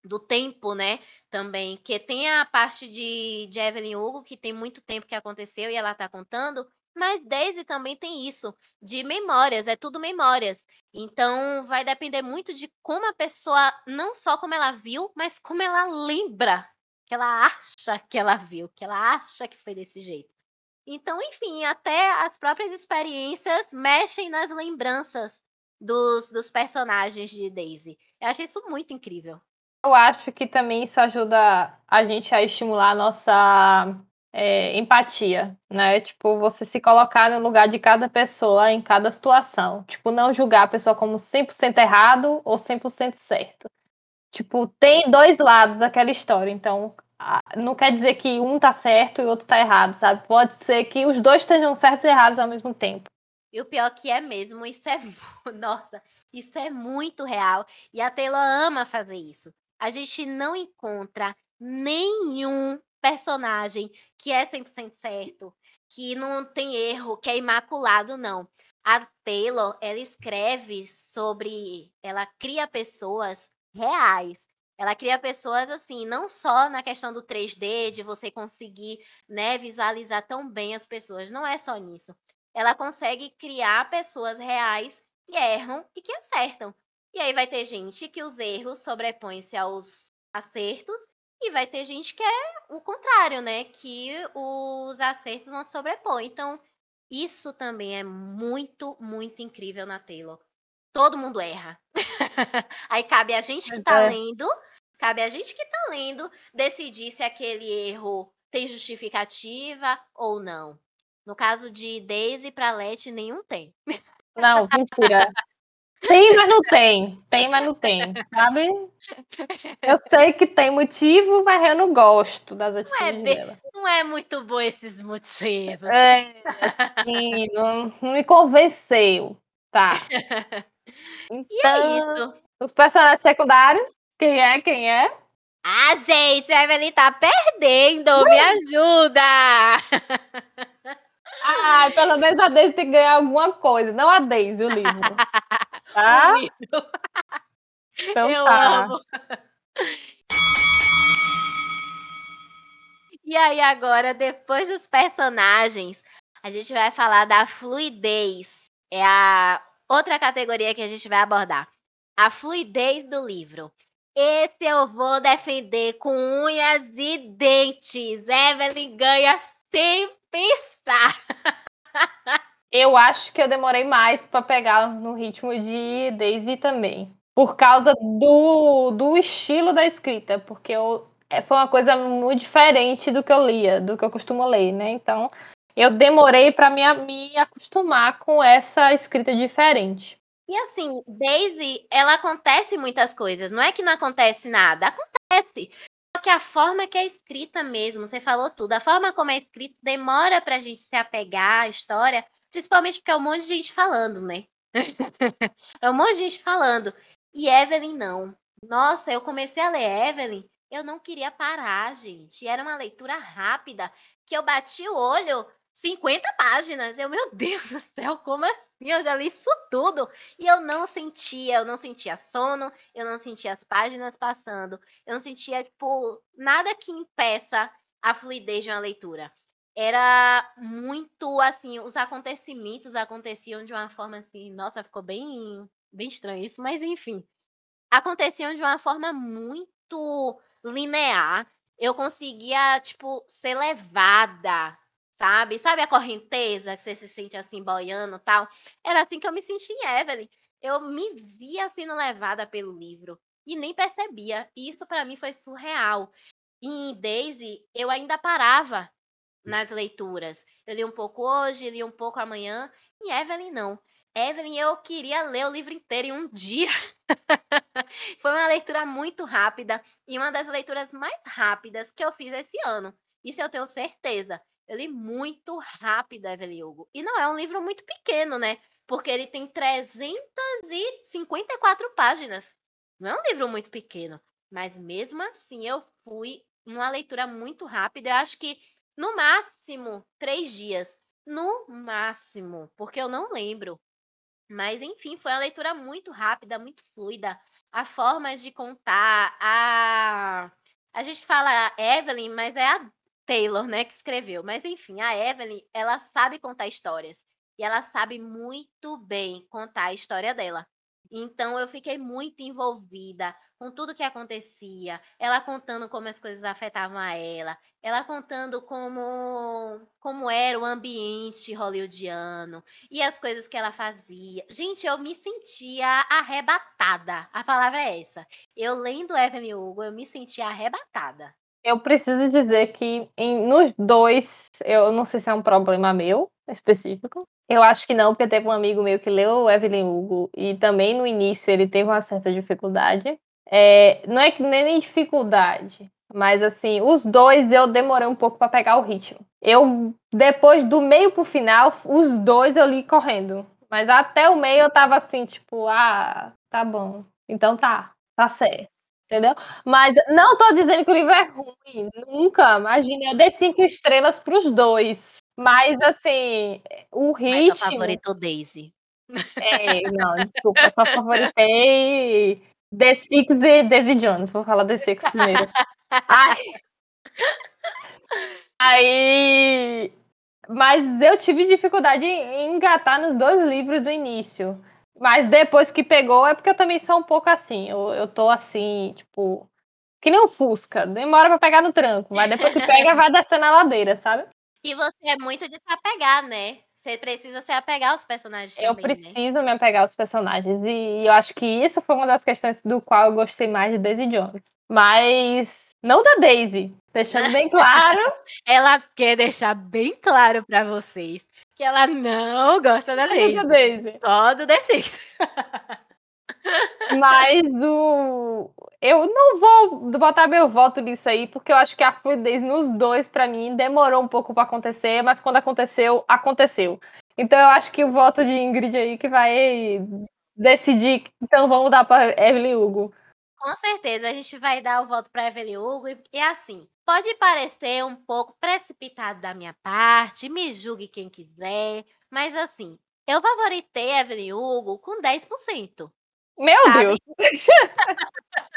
do tempo, né? Também, que tem a parte de, de Evelyn Hugo, que tem muito tempo que aconteceu e ela está contando, mas Daisy também tem isso, de memórias, é tudo memórias. Então, vai depender muito de como a pessoa, não só como ela viu, mas como ela lembra, que ela acha que ela viu, que ela acha que foi desse jeito. Então, enfim, até as próprias experiências mexem nas lembranças dos, dos personagens de Daisy. Eu achei isso muito incrível. Eu acho que também isso ajuda a gente a estimular a nossa é, empatia, né? Tipo, você se colocar no lugar de cada pessoa em cada situação. Tipo, não julgar a pessoa como 100% errado ou 100% certo. Tipo, tem dois lados aquela história. Então, não quer dizer que um tá certo e o outro tá errado, sabe? Pode ser que os dois estejam certos e errados ao mesmo tempo. E o pior que é mesmo, isso é. Nossa, isso é muito real. E a Taylor ama fazer isso. A gente não encontra nenhum personagem que é 100% certo, que não tem erro, que é imaculado, não. A Taylor, ela escreve sobre. Ela cria pessoas reais ela cria pessoas assim, não só na questão do 3D, de você conseguir né, visualizar tão bem as pessoas, não é só nisso. Ela consegue criar pessoas reais que erram e que acertam. E aí vai ter gente que os erros sobrepõem-se aos acertos, e vai ter gente que é o contrário, né? Que os acertos vão sobrepor. Então, isso também é muito, muito incrível na Taylor todo mundo erra. Aí cabe a gente que está é. lendo, cabe a gente que está lendo decidir se aquele erro tem justificativa ou não. No caso de Daisy para Leti, nenhum tem. Não, mentira. Tem, mas não tem. Tem, mas não tem. Sabe? Eu sei que tem motivo, mas eu não gosto das atitudes não é dela. Não é muito bom esses motivos. É, assim, não, não me convenceu. Tá. Então, e é então, isso. Os personagens secundários, quem é, quem é? Ah, gente, a Evelyn tá perdendo, me ajuda! Ah, pelo menos a Daisy tem que ganhar alguma coisa, não a Daisy, o livro. Tá? Então Eu tá. amo. E aí, agora, depois dos personagens, a gente vai falar da fluidez. É a outra categoria que a gente vai abordar. A fluidez do livro. Esse eu vou defender com unhas e dentes. Evelyn ganha sem pensar. Eu acho que eu demorei mais para pegar no ritmo de Daisy também. Por causa do, do estilo da escrita, porque eu, é, foi uma coisa muito diferente do que eu lia, do que eu costumo ler, né? Então, eu demorei para me, me acostumar com essa escrita diferente. E assim, Daisy, ela acontece muitas coisas. Não é que não acontece nada, acontece. Só que a forma que é escrita mesmo, você falou tudo, a forma como é escrita demora pra gente se apegar à história, principalmente porque é um monte de gente falando, né? é um monte de gente falando. E Evelyn não. Nossa, eu comecei a ler Evelyn, eu não queria parar, gente. Era uma leitura rápida que eu bati o olho, 50 páginas. Eu, meu Deus do céu, como assim? Eu já li isso tudo. E eu não sentia, eu não sentia sono, eu não sentia as páginas passando, eu não sentia, tipo, nada que impeça a fluidez de uma leitura. Era muito assim, os acontecimentos aconteciam de uma forma assim, nossa, ficou bem, bem estranho isso, mas enfim. Aconteciam de uma forma muito linear. Eu conseguia, tipo, ser levada sabe? Sabe a correnteza que você se sente assim boiando tal? Era assim que eu me senti em Evelyn. Eu me via sendo levada pelo livro. e nem percebia. E isso para mim foi surreal. E em Daisy, eu ainda parava nas leituras. Eu li um pouco hoje, li um pouco amanhã. Em Evelyn, não. Evelyn, eu queria ler o livro inteiro em um dia. Foi uma leitura muito rápida e uma das leituras mais rápidas que eu fiz esse ano. Isso eu tenho certeza. Eu li muito rápido, Evelyn Hugo. E não é um livro muito pequeno, né? Porque ele tem 354 páginas. Não é um livro muito pequeno. Mas mesmo assim, eu fui numa leitura muito rápida. Eu acho que no máximo três dias. No máximo. Porque eu não lembro. Mas, enfim, foi uma leitura muito rápida, muito fluida. A forma de contar, a. A gente fala Evelyn, mas é a Taylor, né, que escreveu. Mas, enfim, a Evelyn, ela sabe contar histórias. E ela sabe muito bem contar a história dela. Então eu fiquei muito envolvida com tudo que acontecia, ela contando como as coisas afetavam a ela, ela contando como como era o ambiente hollywoodiano e as coisas que ela fazia. Gente, eu me sentia arrebatada. A palavra é essa. Eu lendo Evelyn Hugo, eu me sentia arrebatada. Eu preciso dizer que em, nos dois, eu não sei se é um problema meu específico, eu acho que não, porque teve um amigo meu que leu o Evelyn Hugo e também no início ele teve uma certa dificuldade. É, não é que nem dificuldade, mas assim, os dois eu demorei um pouco para pegar o ritmo. Eu, depois do meio pro final, os dois eu li correndo. Mas até o meio eu tava assim, tipo, ah, tá bom. Então tá, tá certo. Entendeu? Mas não tô dizendo que o livro é ruim, nunca. Imagina, eu dei cinco estrelas pros dois. Mas assim, o ritmo. Mas só favoritou Daisy. É, não, desculpa, só favoritei The Six e Daisy Jones. Vou falar The Six primeiro. Ai. Aí. Mas eu tive dificuldade em engatar nos dois livros do início. Mas depois que pegou, é porque eu também sou um pouco assim. Eu, eu tô assim, tipo. Que nem um Fusca. Demora pra pegar no tranco. Mas depois que pega, vai descendo a ladeira, sabe? E você é muito de se apegar, né? Você precisa se apegar aos personagens eu também, né? preciso né? me apegar aos personagens. E eu acho que isso foi uma das questões do qual eu gostei mais de Daisy Jones. Mas não da Daisy. Deixando bem claro. ela quer deixar bem claro para vocês que ela não gosta da Daisy. Da Daisy. Só do The Six. Mas o. Eu não vou botar meu voto nisso aí, porque eu acho que a fluidez nos dois, para mim, demorou um pouco para acontecer, mas quando aconteceu, aconteceu. Então eu acho que o voto de Ingrid aí que vai decidir. Então vamos dar para Evelyn Hugo. Com certeza, a gente vai dar o voto para Evelyn Hugo. E, e assim, pode parecer um pouco precipitado da minha parte, me julgue quem quiser, mas assim, eu favoritei Evelyn Hugo com 10%. Meu sabe? Deus!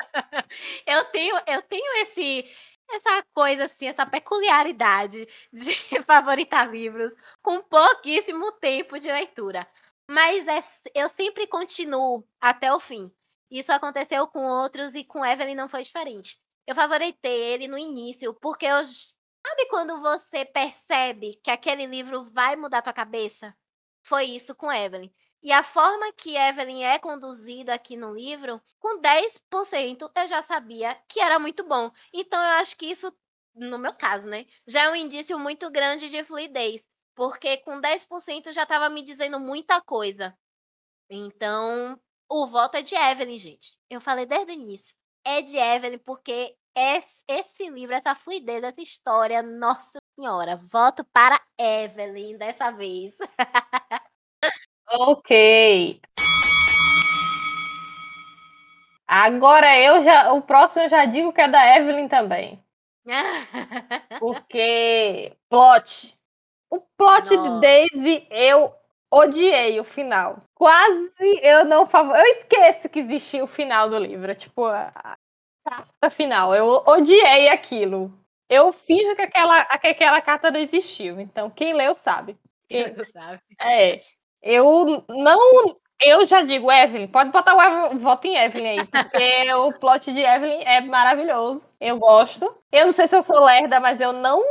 eu tenho, eu tenho esse, essa coisa assim, essa peculiaridade de favoritar livros com pouquíssimo tempo de leitura. Mas é, eu sempre continuo até o fim. Isso aconteceu com outros e com Evelyn não foi diferente. Eu favoritei ele no início, porque eu. Sabe quando você percebe que aquele livro vai mudar tua cabeça? Foi isso com Evelyn. E a forma que Evelyn é conduzida aqui no livro, com 10% eu já sabia que era muito bom. Então eu acho que isso, no meu caso, né, já é um indício muito grande de fluidez, porque com 10% já estava me dizendo muita coisa. Então, o voto é de Evelyn, gente. Eu falei desde o início. É de Evelyn, porque esse livro, essa fluidez, essa história, nossa senhora, voto para Evelyn dessa vez. Ok. Agora eu já. O próximo eu já digo que é da Evelyn também. Porque. Plot. O plot Nossa. de Daisy eu odiei o final. Quase eu não favor. Eu esqueço que existia o final do livro. Tipo, a carta final. Eu odiei aquilo. Eu finjo que aquela, que aquela carta não existiu. Então, quem leu sabe. Quem leu sabe. É. Eu não. Eu já digo, Evelyn, pode botar o voto em Evelyn aí, porque o plot de Evelyn é maravilhoso. Eu gosto. Eu não sei se eu sou lerda, mas eu não.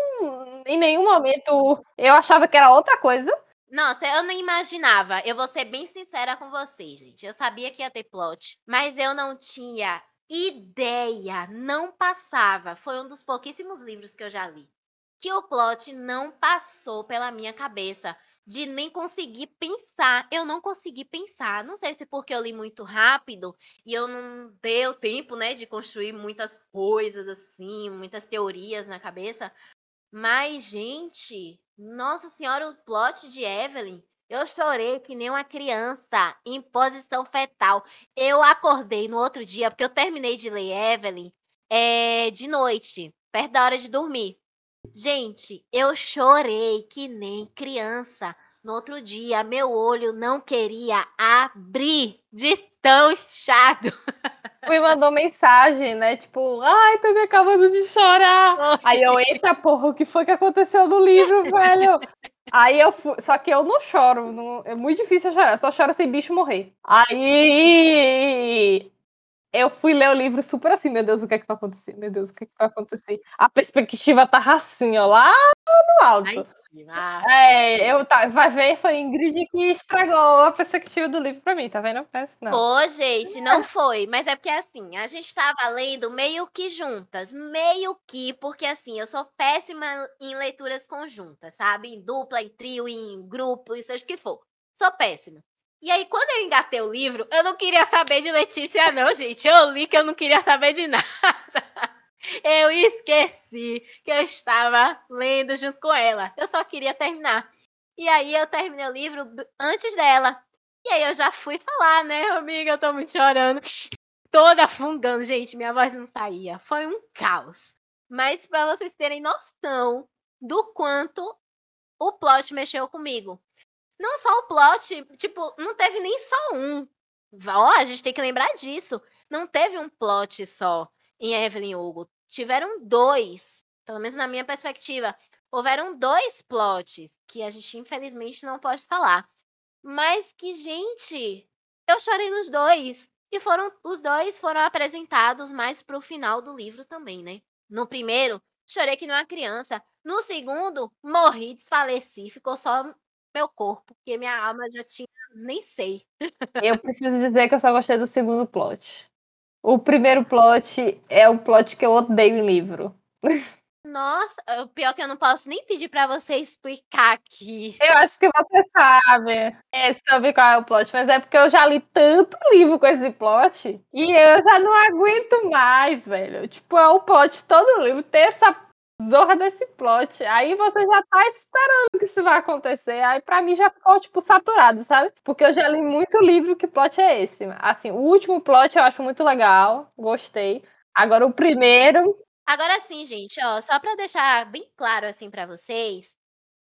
Em nenhum momento. Eu achava que era outra coisa. Nossa, eu não imaginava. Eu vou ser bem sincera com vocês, gente. Eu sabia que ia ter plot, mas eu não tinha ideia, não passava. Foi um dos pouquíssimos livros que eu já li que o plot não passou pela minha cabeça de nem conseguir pensar. Eu não consegui pensar. Não sei se porque eu li muito rápido e eu não deu tempo, né, de construir muitas coisas assim, muitas teorias na cabeça. Mas, gente, nossa senhora, o plot de Evelyn eu chorei que nem uma criança em posição fetal. Eu acordei no outro dia, porque eu terminei de ler Evelyn é, de noite, perto da hora de dormir. Gente, eu chorei que nem criança. No outro dia, meu olho não queria abrir de tão inchado. Me mandou mensagem, né? Tipo, ai, tô me acabando de chorar. Aí eu, eita porra, o que foi que aconteceu no livro, velho? Aí eu fui, só que eu não choro, não, é muito difícil chorar, eu só choro sem bicho morrer. Aí eu fui ler o livro super assim, meu Deus, o que é que vai acontecer? Meu Deus, o que é que vai acontecer? A perspectiva tá assim, ó, lá no alto. Ai, é, eu tá, vai ver, foi Ingrid que estragou a perspectiva do livro pra mim, tá vendo? Não. Pô, gente, não foi. Mas é porque assim, a gente tava lendo meio que juntas. Meio que, porque assim, eu sou péssima em leituras conjuntas, sabe? Em dupla, em trio, em grupo, e seja o que for. Sou péssima. E aí, quando eu engatei o livro, eu não queria saber de Letícia, não, gente. Eu li que eu não queria saber de nada. Eu esqueci que eu estava lendo junto com ela. Eu só queria terminar. E aí eu terminei o livro antes dela. E aí eu já fui falar, né, amiga? Eu tô muito chorando. Toda fungando, gente. Minha voz não saía. Foi um caos. Mas para vocês terem noção do quanto o plot mexeu comigo. Não só o plot, tipo, não teve nem só um. Ó, a gente tem que lembrar disso. Não teve um plot só em Evelyn Hugo. Tiveram dois, pelo menos na minha perspectiva. Houveram dois plots que a gente infelizmente não pode falar. Mas que, gente, eu chorei nos dois. E foram os dois foram apresentados mais pro final do livro também, né? No primeiro, chorei que não uma criança. No segundo, morri, desfaleci, ficou só meu corpo, porque minha alma já tinha, nem sei. Eu preciso dizer que eu só gostei do segundo plot. O primeiro plot é o plot que eu odeio em livro. Nossa, o pior é que eu não posso nem pedir para você explicar aqui. Eu acho que você sabe. É, sabe qual é o plot, mas é porque eu já li tanto livro com esse plot e eu já não aguento mais, velho. Tipo, é o plot todo livro ter essa zorra desse plot. Aí você já tá esperando que isso vai acontecer. Aí para mim já ficou, tipo, saturado, sabe? Porque eu já li muito livro que plot é esse. Assim, o último plot eu acho muito legal, gostei. Agora o primeiro. Agora sim, gente, ó, só para deixar bem claro assim para vocês,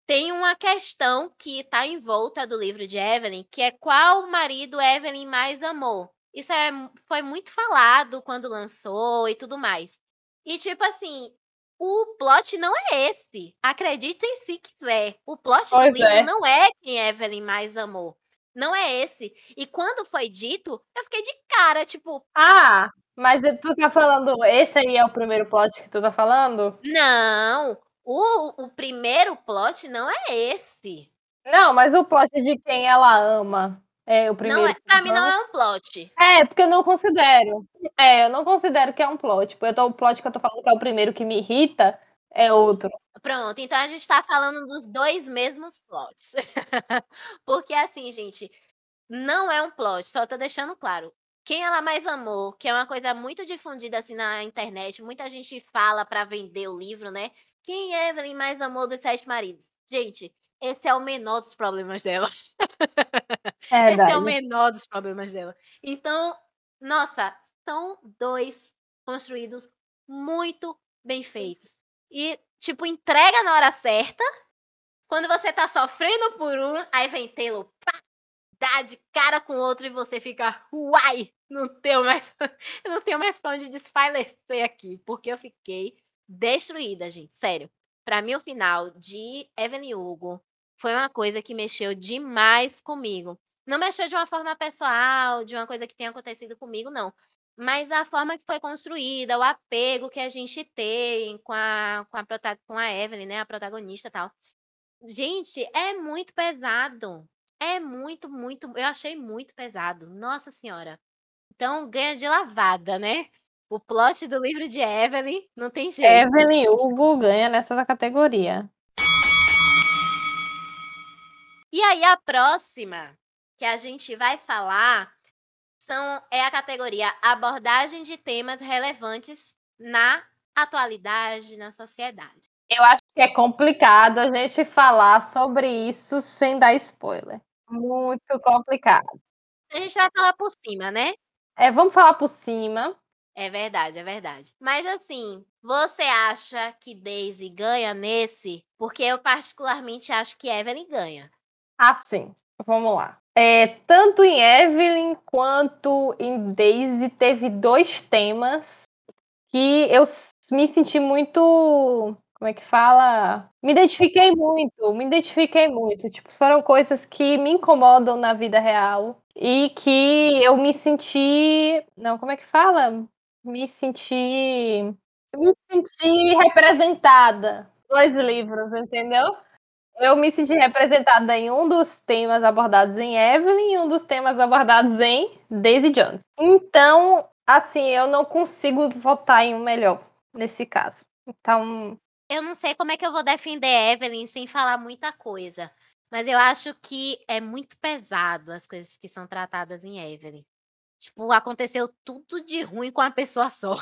tem uma questão que tá em volta do livro de Evelyn, que é qual marido Evelyn mais amou. Isso é, foi muito falado quando lançou e tudo mais. E tipo assim, o plot não é esse. Acreditem se quiser. O plot pois do livro é. não é quem Evelyn mais amou. Não é esse. E quando foi dito, eu fiquei de cara, tipo. Ah, mas tu tá falando. Esse aí é o primeiro plot que tu tá falando? Não. O, o primeiro plot não é esse. Não, mas o plot de quem ela ama. É, o primeiro. Não é, pra mim não é um plot. É, porque eu não considero. É, eu não considero que é um plot. Tipo, eu tô, o plot que eu tô falando que é o primeiro que me irrita é outro. Pronto, então a gente tá falando dos dois mesmos plots. porque assim, gente, não é um plot, só tô deixando claro. Quem ela mais amou, que é uma coisa muito difundida assim na internet, muita gente fala para vender o livro, né? Quem Evelyn mais amou dos sete maridos? Gente, esse é o menor dos problemas dela. É Esse é o menor dos problemas dela. Então, nossa, são dois construídos muito bem feitos. E, tipo, entrega na hora certa. Quando você tá sofrendo por um, aí vem Taylor, pá, dá de cara com o outro e você fica, uai, não tenho mais, não tenho mais pra onde desfalecer aqui, porque eu fiquei destruída, gente, sério. Para mim, o final de Evelyn Hugo foi uma coisa que mexeu demais comigo. Não mexeu de uma forma pessoal, de uma coisa que tenha acontecido comigo, não. Mas a forma que foi construída, o apego que a gente tem com a, com a, com a Evelyn, né? A protagonista tal. Gente, é muito pesado. É muito, muito. Eu achei muito pesado. Nossa Senhora. Então ganha de lavada, né? O plot do livro de Evelyn não tem jeito. Evelyn Hugo ganha nessa categoria. E aí a próxima que a gente vai falar são, é a categoria abordagem de temas relevantes na atualidade, na sociedade. Eu acho que é complicado a gente falar sobre isso sem dar spoiler. Muito complicado. A gente vai falar por cima, né? É, vamos falar por cima. É verdade, é verdade. Mas assim, você acha que Daisy ganha nesse? Porque eu particularmente acho que Evelyn ganha. Assim, vamos lá. É, tanto em Evelyn quanto em Daisy teve dois temas que eu me senti muito. Como é que fala? Me identifiquei muito, me identifiquei muito. Tipo, foram coisas que me incomodam na vida real e que eu me senti. Não, como é que fala? Me senti. Me senti representada. Dois livros, entendeu? Eu me senti representada em um dos temas abordados em Evelyn e um dos temas abordados em Daisy Jones. Então, assim, eu não consigo votar em um melhor nesse caso. Então. Eu não sei como é que eu vou defender Evelyn sem falar muita coisa. Mas eu acho que é muito pesado as coisas que são tratadas em Evelyn. Tipo, aconteceu tudo de ruim com a pessoa só.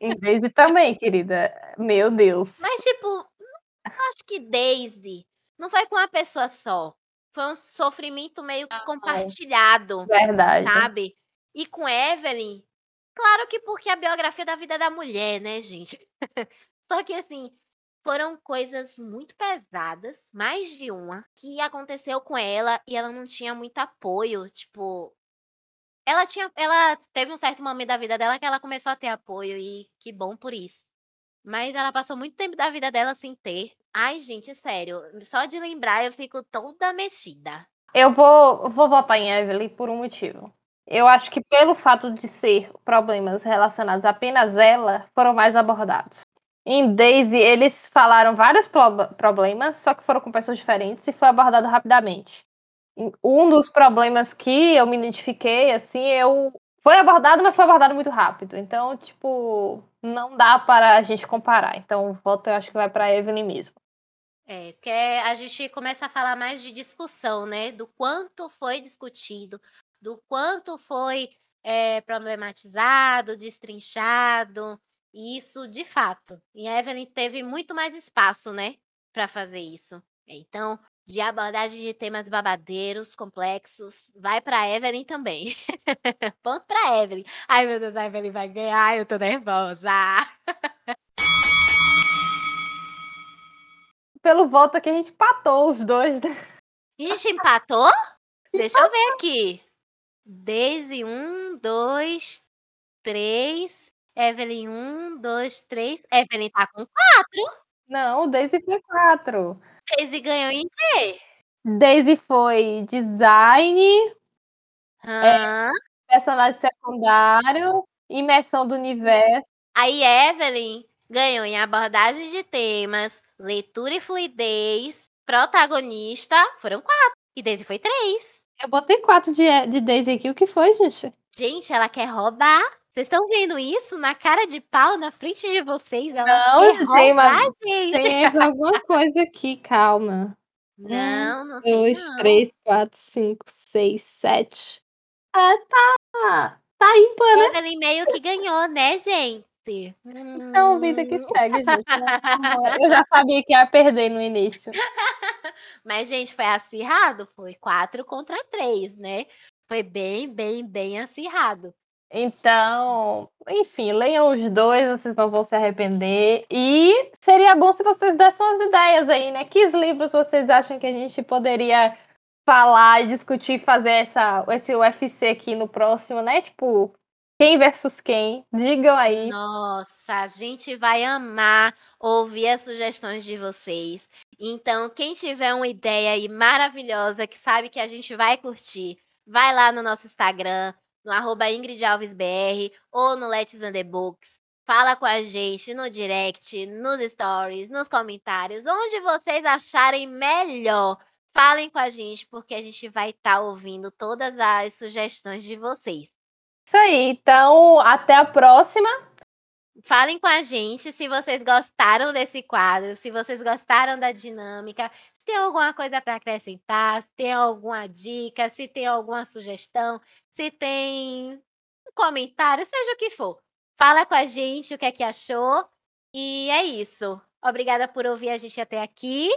Em Daisy também, querida. Meu Deus. Mas, tipo, eu acho que Daisy não foi com uma pessoa só. Foi um sofrimento meio que compartilhado. Verdade. Sabe? E com Evelyn, claro que porque a biografia da vida da mulher, né, gente? só que assim, foram coisas muito pesadas, mais de uma, que aconteceu com ela e ela não tinha muito apoio, tipo, ela tinha ela teve um certo momento da vida dela que ela começou a ter apoio e que bom por isso. Mas ela passou muito tempo da vida dela sem ter. Ai, gente, sério, só de lembrar eu fico toda mexida. Eu vou, vou votar em Evelyn por um motivo. Eu acho que pelo fato de ser problemas relacionados apenas a ela, foram mais abordados. Em Daisy, eles falaram vários pro problemas, só que foram com pessoas diferentes e foi abordado rapidamente. Um dos problemas que eu me identifiquei, assim, eu foi abordado, mas foi abordado muito rápido. Então, tipo, não dá para a gente comparar. Então, o voto eu acho que vai para Evelyn mesmo. É, porque a gente começa a falar mais de discussão, né? Do quanto foi discutido, do quanto foi é, problematizado, destrinchado. Isso, de fato. E a Evelyn teve muito mais espaço, né? Para fazer isso. Então, de abordagem de temas babadeiros, complexos, vai para Evelyn também. Ponto para Evelyn. Ai, meu Deus, a Evelyn vai ganhar, eu tô nervosa. pelo voto que a gente empatou os dois. Né? A gente empatou? Deixa eu ver aqui. Daisy, um, dois, três. Evelyn, um, dois, três. Evelyn tá com quatro. Não, Daisy foi quatro. Daisy ganhou em quê? Daisy foi design, é, personagem secundário, imersão do universo. Aí Evelyn ganhou em abordagem de temas, leitura e fluidez, protagonista, foram quatro. E Daisy foi três. Eu botei quatro de, de Daisy aqui. O que foi, gente? Gente, ela quer roubar. Vocês estão vendo isso na cara de pau na frente de vocês? Ela não, tem, uma, gente. tem alguma coisa aqui, calma. Não, não um, tem dois, não. três, quatro, cinco, seis, sete. Ah, tá. Tá ímpar, né? Evelyn meio que ganhou, né, gente? Então, vida que segue, gente. Né? Eu já sabia que ia perder no início. Mas, gente, foi acirrado? Foi quatro contra três, né? Foi bem, bem, bem acirrado. Então, enfim, leiam os dois, vocês não vão se arrepender. E seria bom se vocês dessem umas ideias aí, né? Que livros vocês acham que a gente poderia falar, discutir, fazer essa, esse UFC aqui no próximo, né? Tipo, quem versus quem? Digam aí. Nossa, a gente vai amar ouvir as sugestões de vocês. Então, quem tiver uma ideia aí maravilhosa que sabe que a gente vai curtir, vai lá no nosso Instagram, no arroba IngridAlvesBR ou no Let's the Books. Fala com a gente no direct, nos stories, nos comentários, onde vocês acharem melhor. Falem com a gente, porque a gente vai estar tá ouvindo todas as sugestões de vocês. Isso aí. Então, até a próxima. Falem com a gente se vocês gostaram desse quadro, se vocês gostaram da dinâmica, tem alguma coisa para acrescentar, se tem alguma dica, se tem alguma sugestão, se tem um comentário, seja o que for. Fala com a gente o que é que achou. E é isso. Obrigada por ouvir a gente até aqui.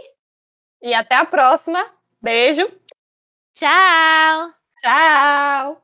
E até a próxima. Beijo. Tchau. Tchau.